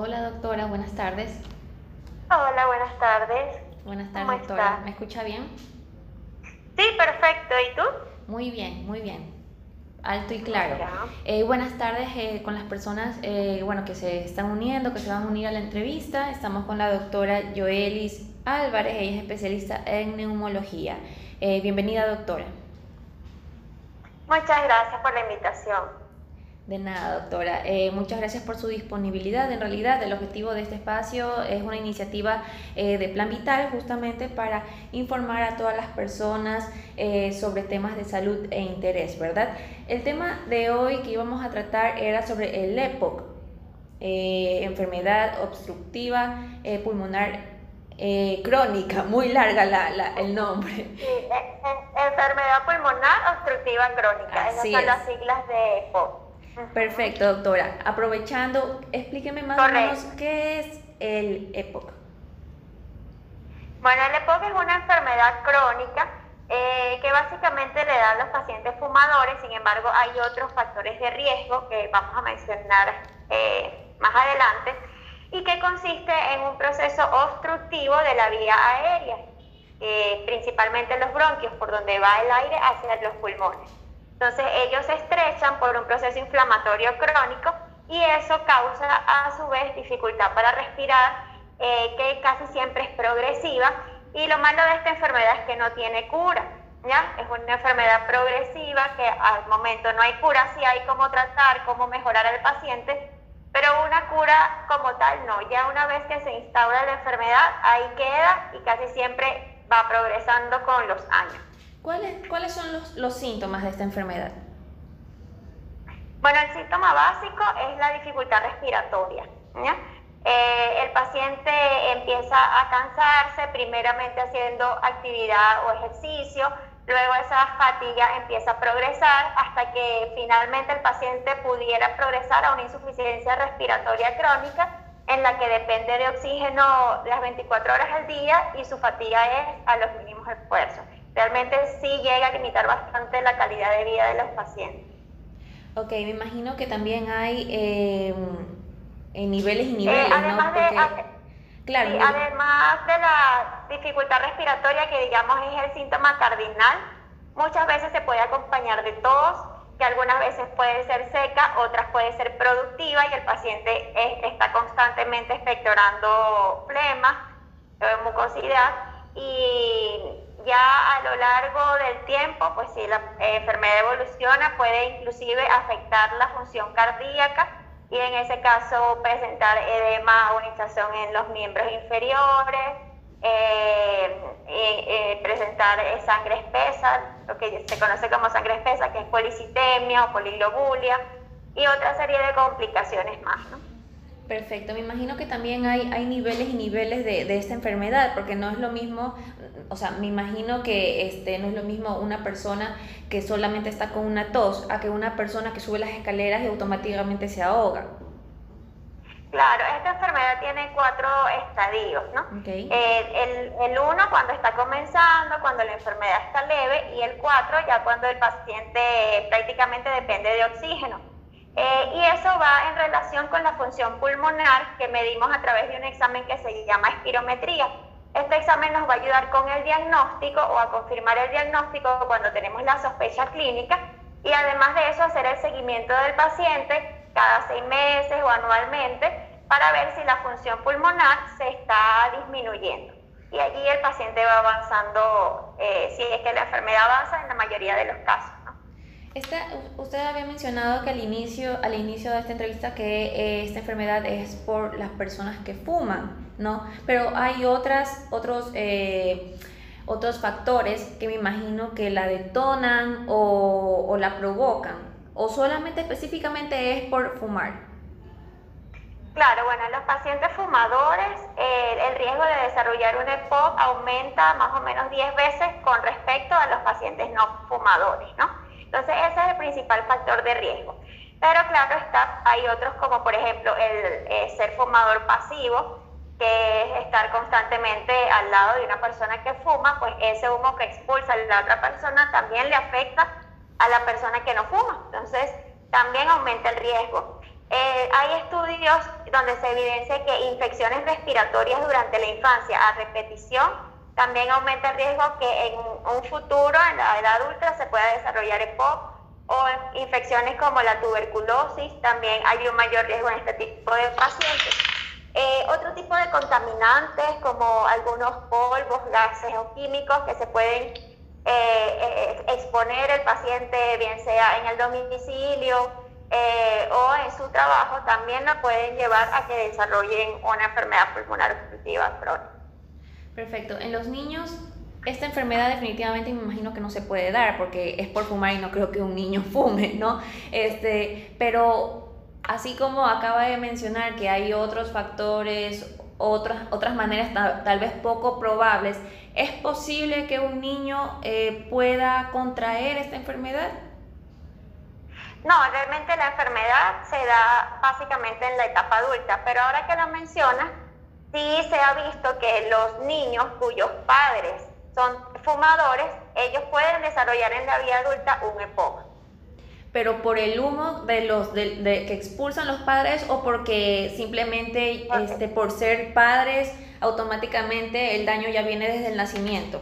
Hola doctora, buenas tardes. Hola, buenas tardes. Buenas tardes doctora. ¿Me escucha bien? Sí, perfecto. ¿Y tú? Muy bien, muy bien. Alto y claro. Eh, buenas tardes eh, con las personas eh, bueno, que se están uniendo, que se van a unir a la entrevista. Estamos con la doctora Joelis Álvarez, ella es especialista en neumología. bienvenida doctora. Muchas gracias por la invitación. De nada, doctora. Eh, muchas gracias por su disponibilidad. En realidad, el objetivo de este espacio es una iniciativa eh, de Plan Vital justamente para informar a todas las personas eh, sobre temas de salud e interés, ¿verdad? El tema de hoy que íbamos a tratar era sobre el EPOC, enfermedad obstructiva pulmonar crónica, muy larga la, el nombre. Sí, enfermedad pulmonar obstructiva crónica, esas son las siglas de EPOC. Perfecto, doctora. Aprovechando, explíqueme más o menos qué es el EPOC. Bueno, el EPOC es una enfermedad crónica eh, que básicamente le da a los pacientes fumadores, sin embargo hay otros factores de riesgo que vamos a mencionar eh, más adelante, y que consiste en un proceso obstructivo de la vía aérea, eh, principalmente los bronquios, por donde va el aire hacia los pulmones. Entonces ellos se estrechan por un proceso inflamatorio crónico y eso causa a su vez dificultad para respirar, eh, que casi siempre es progresiva. Y lo malo de esta enfermedad es que no tiene cura. ¿ya? Es una enfermedad progresiva que al momento no hay cura, sí hay cómo tratar, cómo mejorar al paciente, pero una cura como tal no. Ya una vez que se instaura la enfermedad, ahí queda y casi siempre va progresando con los años. ¿Cuáles, son los, síntomas de esta enfermedad? Bueno, el síntoma básico es la dificultad respiratoria. Eh, el paciente empieza a cansarse, primeramente haciendo actividad o ejercicio, luego esa fatiga empieza a progresar hasta que finalmente el paciente pudiera progresar a una insuficiencia respiratoria crónica en la que depende de oxígeno las 24 horas al día y su fatiga es a los mínimos esfuerzos realmente sí llega a limitar bastante la calidad de vida de los pacientes. Ok, me imagino que también hay eh, niveles y niveles, eh, además De, claro, además de la dificultad respiratoria, que digamos es el síntoma cardinal, muchas veces se puede acompañar de tos, que algunas veces puede ser seca, otras puede ser productiva y el paciente está constantemente expectorando flema, eh, mucosidad y ya a lo largo del tiempo, pues si la eh, enfermedad evoluciona, puede inclusive afectar la función cardíaca y en ese caso presentar edema o hinchazón en los miembros inferiores, eh, eh, presentar sangre espesa, lo que se conoce como sangre espesa, que es policitemia o poliglobulia, y otra serie de complicaciones más. ¿no? Perfecto, me imagino que también hay, hay niveles y niveles de, de, esta enfermedad, porque no es lo mismo, o sea, me imagino que este, no es lo mismo una persona que solamente está con una tos a que una persona que sube las escaleras y automáticamente se ahoga. Claro, esta enfermedad tiene cuatro estadios, ¿no? Eh, el, el uno cuando está comenzando, cuando la enfermedad está leve, y el cuatro ya cuando el paciente prácticamente depende de oxígeno. Eh, y eso va en relación con la función pulmonar que medimos a través de un examen que se llama espirometría. Este examen nos va a ayudar con el diagnóstico o a confirmar el diagnóstico cuando tenemos la sospecha clínica y además de eso hacer el seguimiento del paciente cada seis meses o anualmente para ver si la función pulmonar se está disminuyendo. Y allí el paciente va avanzando, eh, si es que la enfermedad avanza en la mayoría de los casos usted había mencionado que al inicio, al inicio de esta entrevista que eh, esta enfermedad es por las personas que fuman, ¿no? Pero hay otras, otros, eh, otros factores que me imagino que la detonan o, la provocan, o solamente específicamente es por fumar. Claro, bueno, en los pacientes fumadores el riesgo de desarrollar un EPOC aumenta más o menos 10 veces con respecto a los pacientes no fumadores, ¿no? Entonces ese es el principal factor de riesgo. Pero claro está, hay otros como por ejemplo el eh, ser fumador pasivo, que es estar constantemente al lado de una persona que fuma, pues ese humo que expulsa la otra persona también le afecta a la persona que no fuma. Entonces también aumenta el riesgo. Eh, hay estudios donde se evidencia que infecciones respiratorias durante la infancia a repetición también aumenta el riesgo que en un futuro, en la edad adulta, se pueda desarrollar EPOC o infecciones como la tuberculosis, también hay un mayor riesgo en este tipo de pacientes. Eh, otro tipo de contaminantes como algunos polvos, gases o químicos que se pueden eh, eh, exponer el paciente, bien sea en el domicilio o en su trabajo, también la pueden llevar a que desarrollen una enfermedad pulmonar obstructiva crónica. Perfecto. En los niños esta enfermedad definitivamente me imagino que no se puede dar porque es por fumar y no creo que un niño fume, ¿no? Este, pero así como acaba de mencionar que hay otros factores, otras, otras maneras tal, vez poco probables, ¿es posible que un niño eh, pueda contraer esta enfermedad? No, realmente la enfermedad se da básicamente en la etapa adulta, pero ahora que lo mencionas, sí se ha visto que los niños cuyos padres son fumadores, ellos pueden desarrollar en la vida adulta un EPOC. Pero por el humo de los de, que expulsan los padres o porque simplemente este, por ser padres automáticamente el daño ya viene desde el nacimiento.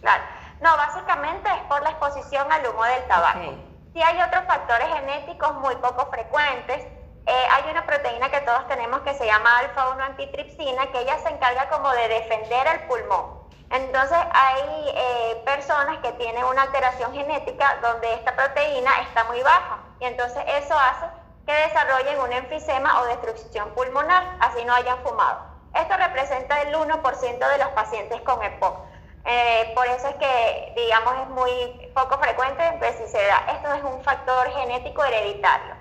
Claro. No, básicamente es por la exposición al humo del tabaco. Sí hay otros factores genéticos muy poco frecuentes. Eh, hay una proteína que todos tenemos que se llama alfa-1 antitripsina, que ella se encarga como de defender el pulmón. Entonces hay eh, personas que tienen una alteración genética donde esta proteína está muy baja y entonces eso hace que desarrollen un enfisema o destrucción pulmonar, así no hayan fumado. Esto representa el 1% de los pacientes con EPOC. Eh, por eso es que, digamos, es muy poco frecuente, pues si se da. Esto es un factor genético hereditario.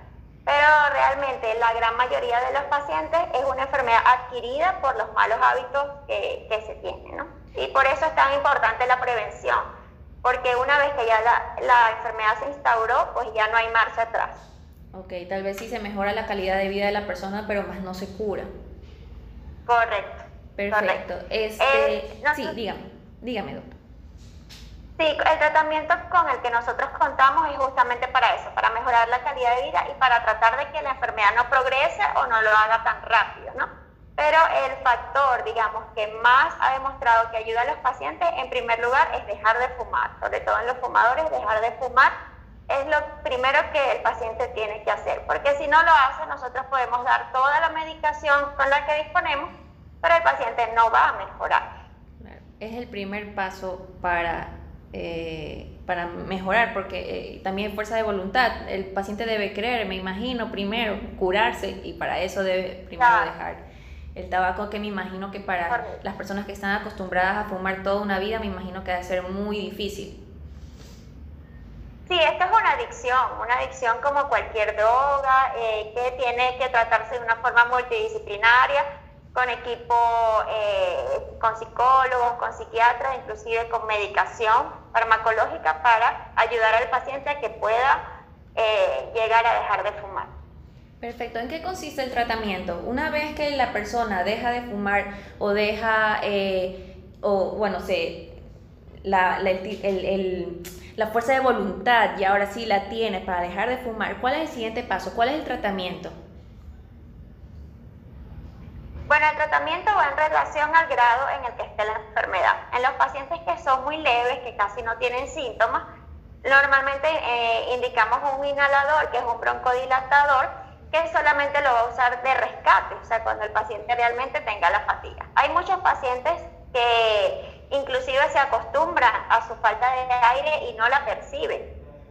Pero realmente la gran mayoría de los pacientes es una enfermedad adquirida por los malos hábitos que, que se tienen, ¿no? Y por eso es tan importante la prevención, porque una vez que ya la, enfermedad se instauró, pues ya no hay marcha atrás. Ok, tal vez sí se mejora la calidad de vida de la persona, pero más no se cura. Correcto. Perfecto. Este, eh, sí, dígame, dígame, doctor. Sí, el tratamiento con el que nosotros contamos es justamente para eso, para mejorar la calidad de vida y para tratar de que la enfermedad no progrese o no lo haga tan rápido, ¿no? Pero el factor, digamos, que más ha demostrado que ayuda a los pacientes, en primer lugar, es dejar de fumar. Sobre todo en los fumadores, dejar de fumar es lo primero que el paciente tiene que hacer. Porque si no lo hace, nosotros podemos dar toda la medicación con la que disponemos, pero el paciente no va a mejorar. Es el primer paso para, eh, para mejorar, porque eh, también fuerza de voluntad. El paciente debe creer, me imagino, primero curarse y para eso debe primero dejar el tabaco que me imagino que para las personas que están acostumbradas a fumar toda una vida, me imagino que debe ser muy difícil. Sí, esto es una adicción, una adicción como cualquier droga, eh, que tiene que tratarse de una forma multidisciplinaria, con equipo, eh, con psicólogos, con psiquiatras, inclusive con medicación farmacológica para ayudar al paciente a que pueda eh, llegar a dejar de fumar. Perfecto. ¿En qué consiste el tratamiento? Una vez que la persona deja de fumar o deja, eh, o bueno, se, la, la, fuerza de voluntad y ahora sí la tiene para dejar de fumar, ¿cuál es el siguiente paso? ¿Cuál es el tratamiento? Bueno, el tratamiento va en relación al grado en el que esté la enfermedad. En los pacientes que son muy leves, que casi no tienen síntomas, normalmente eh, indicamos un inhalador, que es un broncodilatador, que solamente lo va a usar de rescate, o sea, cuando el paciente realmente tenga la fatiga. Hay muchos pacientes que inclusive se acostumbran a su falta de aire y no la perciben,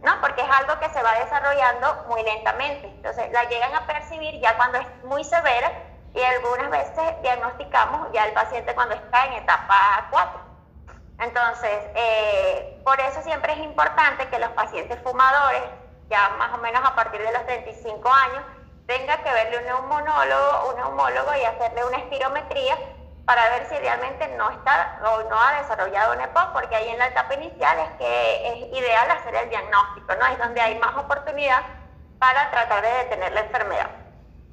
¿no? Porque es algo que se va desarrollando muy lentamente. Entonces, la llegan a percibir ya cuando es muy severa y algunas veces diagnosticamos ya el paciente cuando está en etapa 4. Entonces, eh, por eso siempre es importante que los pacientes fumadores, ya más o menos a partir de los 35 años, tenga que verle un neumólogo, un neumólogo y hacerle una espirometría para ver si realmente no está o no ha desarrollado un EPOC, porque ahí en la etapa inicial es que es ideal hacer el diagnóstico, ¿no? Es donde hay más oportunidad para tratar de detener la enfermedad.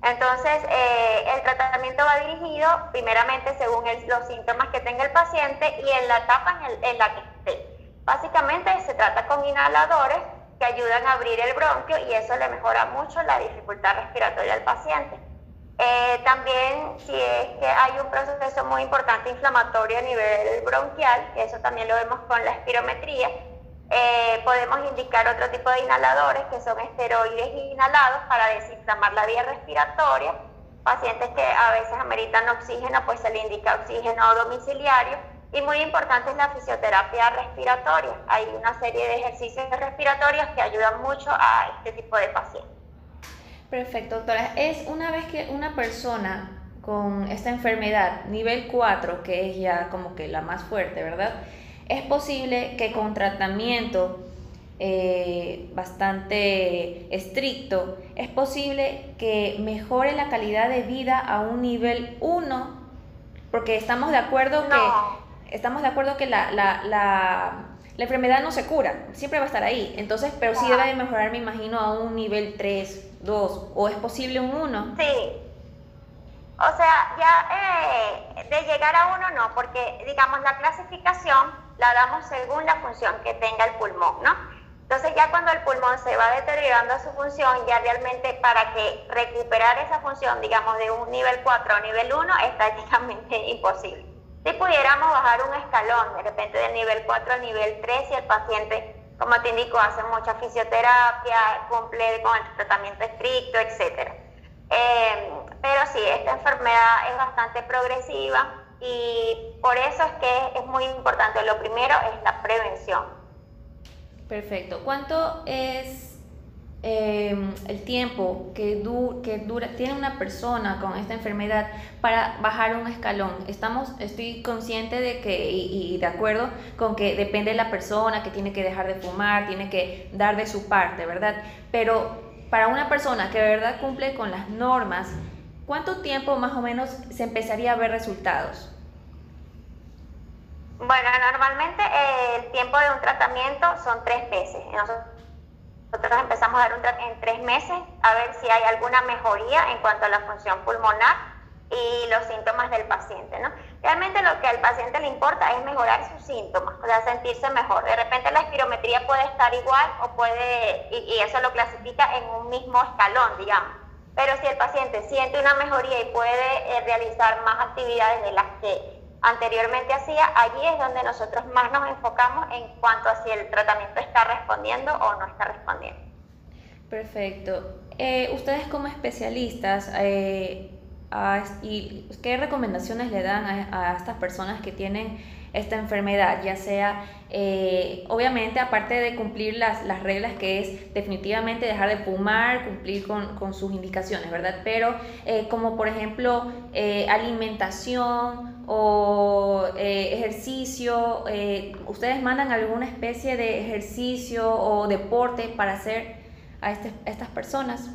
Entonces, eh, el tratamiento va dirigido primeramente según los síntomas que tenga el paciente y en la etapa en, en la que esté. Básicamente se trata con inhaladores que ayudan a abrir el bronquio y eso le mejora mucho la dificultad respiratoria al paciente. Eh, también si es que hay un proceso muy importante inflamatorio a nivel bronquial, que eso también lo vemos con la espirometría, eh, podemos indicar otro tipo de inhaladores que son esteroides inhalados para desinflamar la vía respiratoria. Pacientes que a veces ameritan oxígeno, pues se le indica oxígeno domiciliario. Y muy importante es la fisioterapia respiratoria. Hay una serie de ejercicios respiratorios que ayudan mucho a este tipo de pacientes. Perfecto, doctora. Es una vez que una persona con esta enfermedad, nivel 4, que es ya como que la más fuerte, ¿verdad? es posible que con tratamiento eh, bastante estricto, es posible que mejore la calidad de vida a un nivel 1, porque estamos de acuerdo que, estamos de acuerdo que la, la, la, enfermedad no se cura, siempre va a estar ahí, entonces, pero sí debe de mejorar, me imagino, a un nivel 3, 2, o es posible un 1. Sí. O sea, ya eh, de llegar a uno no, porque digamos la clasificación la damos según la función que tenga el pulmón, ¿no? Entonces ya cuando el pulmón se va deteriorando su función, ya realmente para que recuperar esa función, digamos, de un nivel 4 a un nivel 1, es prácticamente imposible. Si pudiéramos bajar un escalón, de repente del nivel 4 al nivel 3, si el paciente, como te indico, hace mucha fisioterapia, cumple con el tratamiento estricto, etc. Eh, pero sí, esta enfermedad es bastante progresiva, y por eso es que es muy importante. Lo primero es la prevención. Perfecto. ¿Cuánto es em, el tiempo que, que dura, tiene una persona con esta enfermedad para bajar un escalón? Estamos, estoy consciente de que y, de acuerdo con que depende de la persona, que tiene que dejar de fumar, tiene que dar de su parte, ¿verdad? Pero para una persona que de verdad cumple con las normas, ¿cuánto tiempo más o menos se empezaría a ver resultados? Bueno, normalmente eh, el tiempo de un tratamiento son tres meses. Empezamos a dar un en tres meses a ver si hay alguna mejoría en cuanto a la función pulmonar y los síntomas del paciente, ¿no? Realmente lo que al paciente le importa es mejorar sus síntomas, o sea, sentirse mejor. De repente la espirometría puede estar igual o puede, y, eso lo clasifica en un mismo escalón, digamos. Pero si el paciente siente una mejoría y puede eh, realizar más actividades de las que anteriormente hacía, allí es donde nosotros más nos enfocamos en cuanto a si el tratamiento está respondiendo o no está respondiendo. Perfecto. Eh, ustedes como especialistas, eh, y ¿qué recomendaciones le dan a, a estas personas que tienen esta enfermedad, ya sea, eh, obviamente, aparte de cumplir las, las, reglas, que es definitivamente dejar de fumar, cumplir con, con sus indicaciones, ¿verdad? Pero eh, como por ejemplo eh, alimentación o ejercicio, ¿ustedes mandan alguna especie de ejercicio o deporte para hacer a, este, a estas personas?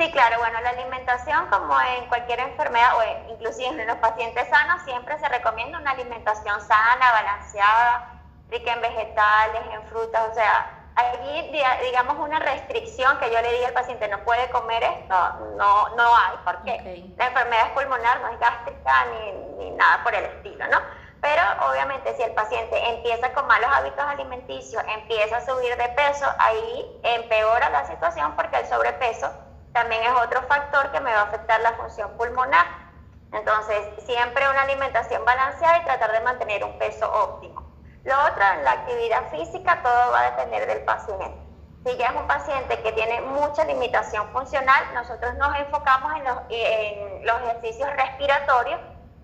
Sí, claro, bueno, la alimentación como en cualquier enfermedad o inclusive en los pacientes sanos siempre se recomienda una alimentación sana, balanceada, rica en vegetales, en frutas, o sea, allí digamos una restricción que yo le diga al paciente no puede comer esto, no, no hay, porque la enfermedad es pulmonar, no es gástrica ni, ni nada por el estilo, ¿no? Pero obviamente si el paciente empieza con malos hábitos alimenticios, empieza a subir de peso, ahí empeora la situación porque el sobrepeso también es otro factor que me va a afectar la función pulmonar. Entonces, siempre una alimentación balanceada y tratar de mantener un peso óptimo. Lo otro, en la actividad física, todo va a depender del paciente. Si ya es un paciente que tiene mucha limitación funcional, nosotros nos enfocamos en los, en los ejercicios respiratorios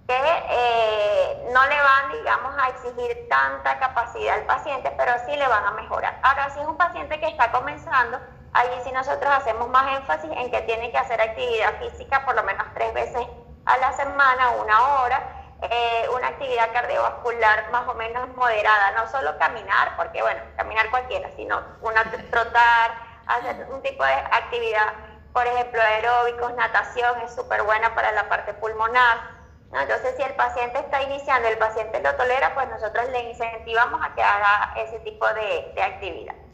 que eh, no le van, digamos, a exigir tanta capacidad al paciente, pero sí le van a mejorar. Ahora, si es un paciente que está comenzando, Allí sí nosotros hacemos más énfasis en que tiene que hacer actividad física por lo menos tres veces a la semana, una hora, eh, una actividad cardiovascular más o menos moderada, no solo caminar, porque bueno, caminar cualquiera, sino una trotar, hacer un tipo de actividad, por ejemplo, aeróbicos, natación, es súper buena para la parte pulmonar. Entonces, si el paciente está iniciando, el paciente lo tolera, pues nosotros le incentivamos a que haga ese tipo de actividad.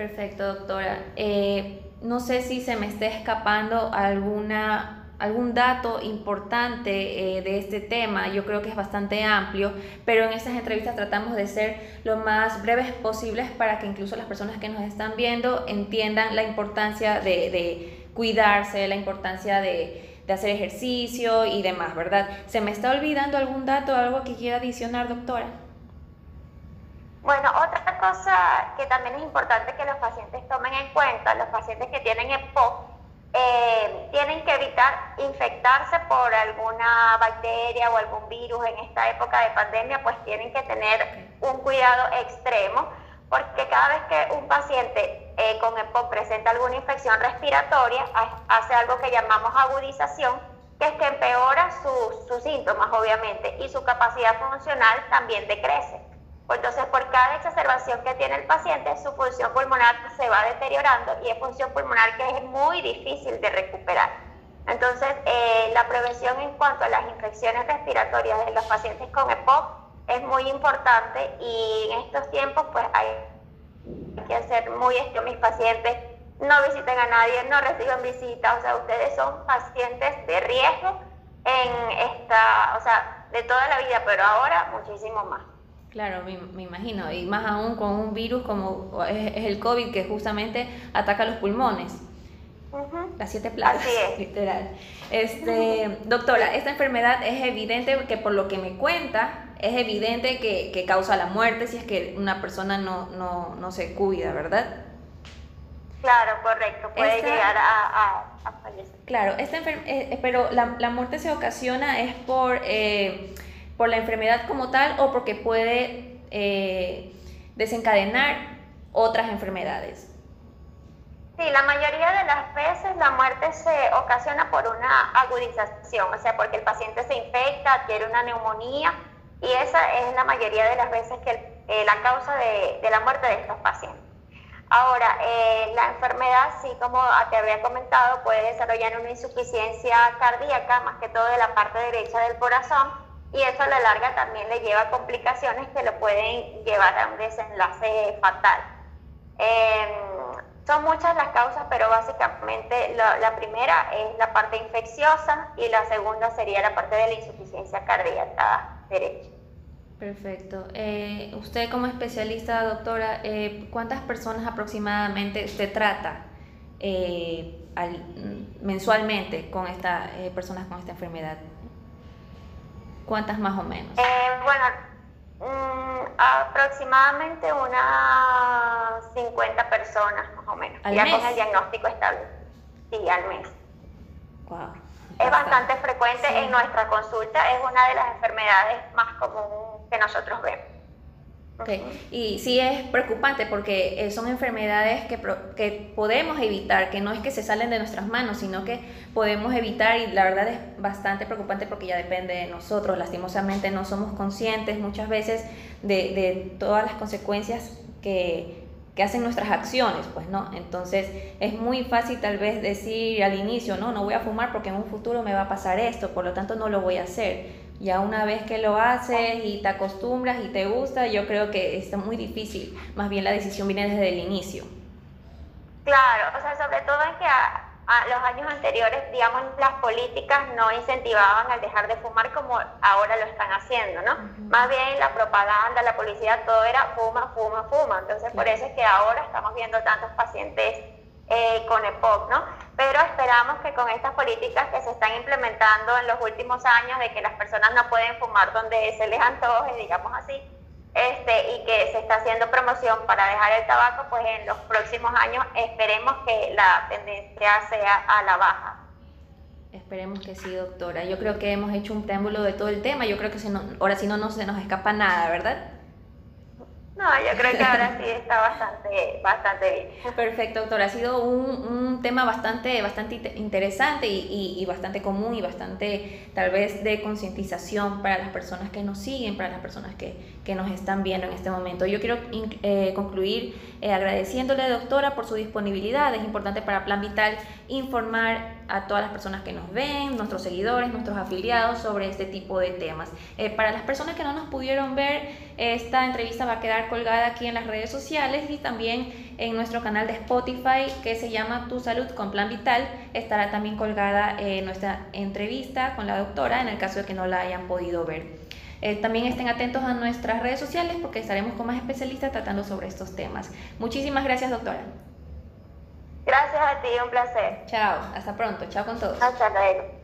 Perfecto, doctora. Eh, no sé si se me está escapando alguna, algún dato importante eh, de este tema. Yo creo que es bastante amplio, pero en estas entrevistas tratamos de ser lo más breves posibles para que incluso las personas que nos están viendo entiendan la importancia de, cuidarse, la importancia de, de hacer ejercicio y demás, ¿verdad? ¿Se me está olvidando algún dato, algo que quiera adicionar, doctora? Bueno, otra cosa que también es importante que los pacientes tomen en cuenta, los pacientes que tienen EPOC, eh, tienen que evitar infectarse por alguna bacteria o algún virus en esta época de pandemia, pues tienen que tener un cuidado extremo, porque cada vez que un paciente eh, con EPOC presenta alguna infección respiratoria, hace algo que llamamos agudización, que es que empeora sus síntomas, obviamente, y su capacidad funcional también decrece. Entonces, por cada exacerbación que tiene el paciente, su función pulmonar se va deteriorando y es función pulmonar que es muy difícil de recuperar. Entonces, eh, la prevención en cuanto a las infecciones respiratorias de los pacientes con EPOC es muy importante y en estos tiempos, pues hay que hacer muy esto. Mis pacientes no visiten a nadie, no reciben visitas, o sea, ustedes son pacientes de riesgo en esta, o sea, de toda la vida, pero ahora muchísimo más. Claro, me, imagino, y más aún con un virus como es, el COVID que justamente ataca los pulmones. Las siete plagas, literal. Este, Doctora, esta enfermedad es evidente que por lo que me cuenta, es evidente que, causa la muerte si es que una persona no, no, se cuida, ¿verdad? Claro, correcto, puede llegar a, fallecer. Claro, esta eh, eh, pero la, la, muerte se ocasiona es por... Eh, por la enfermedad como tal o porque puede eh, desencadenar otras enfermedades. Sí, la mayoría de las veces la muerte se ocasiona por una agudización, o sea, porque el paciente se infecta, adquiere una neumonía y esa es la mayoría de las veces que eh, la causa de, la muerte de estos pacientes. Ahora, eh, la enfermedad, sí, como te había comentado, puede desarrollar una insuficiencia cardíaca, más que todo de la parte derecha del corazón, y eso a la larga también le lleva complicaciones que lo pueden llevar a un desenlace fatal. Em, son muchas las causas, pero básicamente la, primera es la parte infecciosa y la segunda sería la parte de la insuficiencia cardíaca derecha. Perfecto. Eh, usted como especialista, doctora, eh, ¿cuántas personas aproximadamente usted trata eh, mensualmente con esta, personas con esta enfermedad? ¿Cuántas más o menos? Eh, bueno, mm, aproximadamente unas 50 personas más o menos. ¿Al ya con el diagnóstico estable. Sí, al mes. Wow. Es bastante frecuente en nuestra consulta, es una de las enfermedades más comunes que nosotros vemos. Okay. Y sí es preocupante porque eh, son enfermedades que, que podemos evitar, que no es que se salen de nuestras manos, sino que podemos evitar y la verdad es bastante preocupante porque ya depende de nosotros. Lastimosamente no somos conscientes muchas veces de, de todas las consecuencias que, que hacen nuestras acciones, pues no. Entonces es muy fácil tal vez decir al inicio, no, no voy a fumar porque en un futuro me va a pasar esto, por lo tanto no lo voy a hacer ya una vez que lo haces y te acostumbras y te gusta, yo creo que está muy difícil. Más bien la decisión viene desde el inicio. Claro, o sea, sobre todo en que a, los años anteriores, digamos, las políticas no incentivaban al dejar de fumar como ahora lo están haciendo, ¿no? Más bien la propaganda, la publicidad, todo era fuma, fuma, fuma. Entonces, por eso es que ahora estamos viendo tantos pacientes eh, con EPOC, ¿no? Pero esperamos que con estas políticas que se están implementando en los últimos años de que las personas no pueden fumar donde se les antoje, digamos así, este, y que se está haciendo promoción para dejar el tabaco, pues en los próximos años esperemos que la tendencia sea a la baja. Esperemos que sí, doctora. Yo creo que hemos hecho un preámbulo de todo el tema. Yo creo que si no, ahora sí no, no se nos escapa nada, ¿verdad? No, yo creo que ahora sí está bastante, bastante bien. Perfecto, doctora. Ha sido un, tema bastante, bastante interesante y, bastante común y bastante tal vez de concientización para las personas que nos siguen, para las personas que, nos están viendo en este momento. Yo quiero eh, concluir eh, agradeciéndole, doctora, por su disponibilidad. Es importante para Plan Vital informar a todas las personas que nos ven, nuestros seguidores, nuestros afiliados sobre este tipo de temas. Eh, para las personas que no nos pudieron ver, esta entrevista va a quedar colgada aquí en las redes sociales y también en nuestro canal de Spotify que se llama Tu Salud con Plan Vital. Estará también colgada eh, nuestra entrevista con la doctora en el caso de que no la hayan podido ver. Eh, también estén atentos a nuestras redes sociales porque estaremos con más especialistas tratando sobre estos temas. Muchísimas gracias, doctora. Gracias a ti, un placer. Chao, hasta pronto, chao con todos. Hasta luego.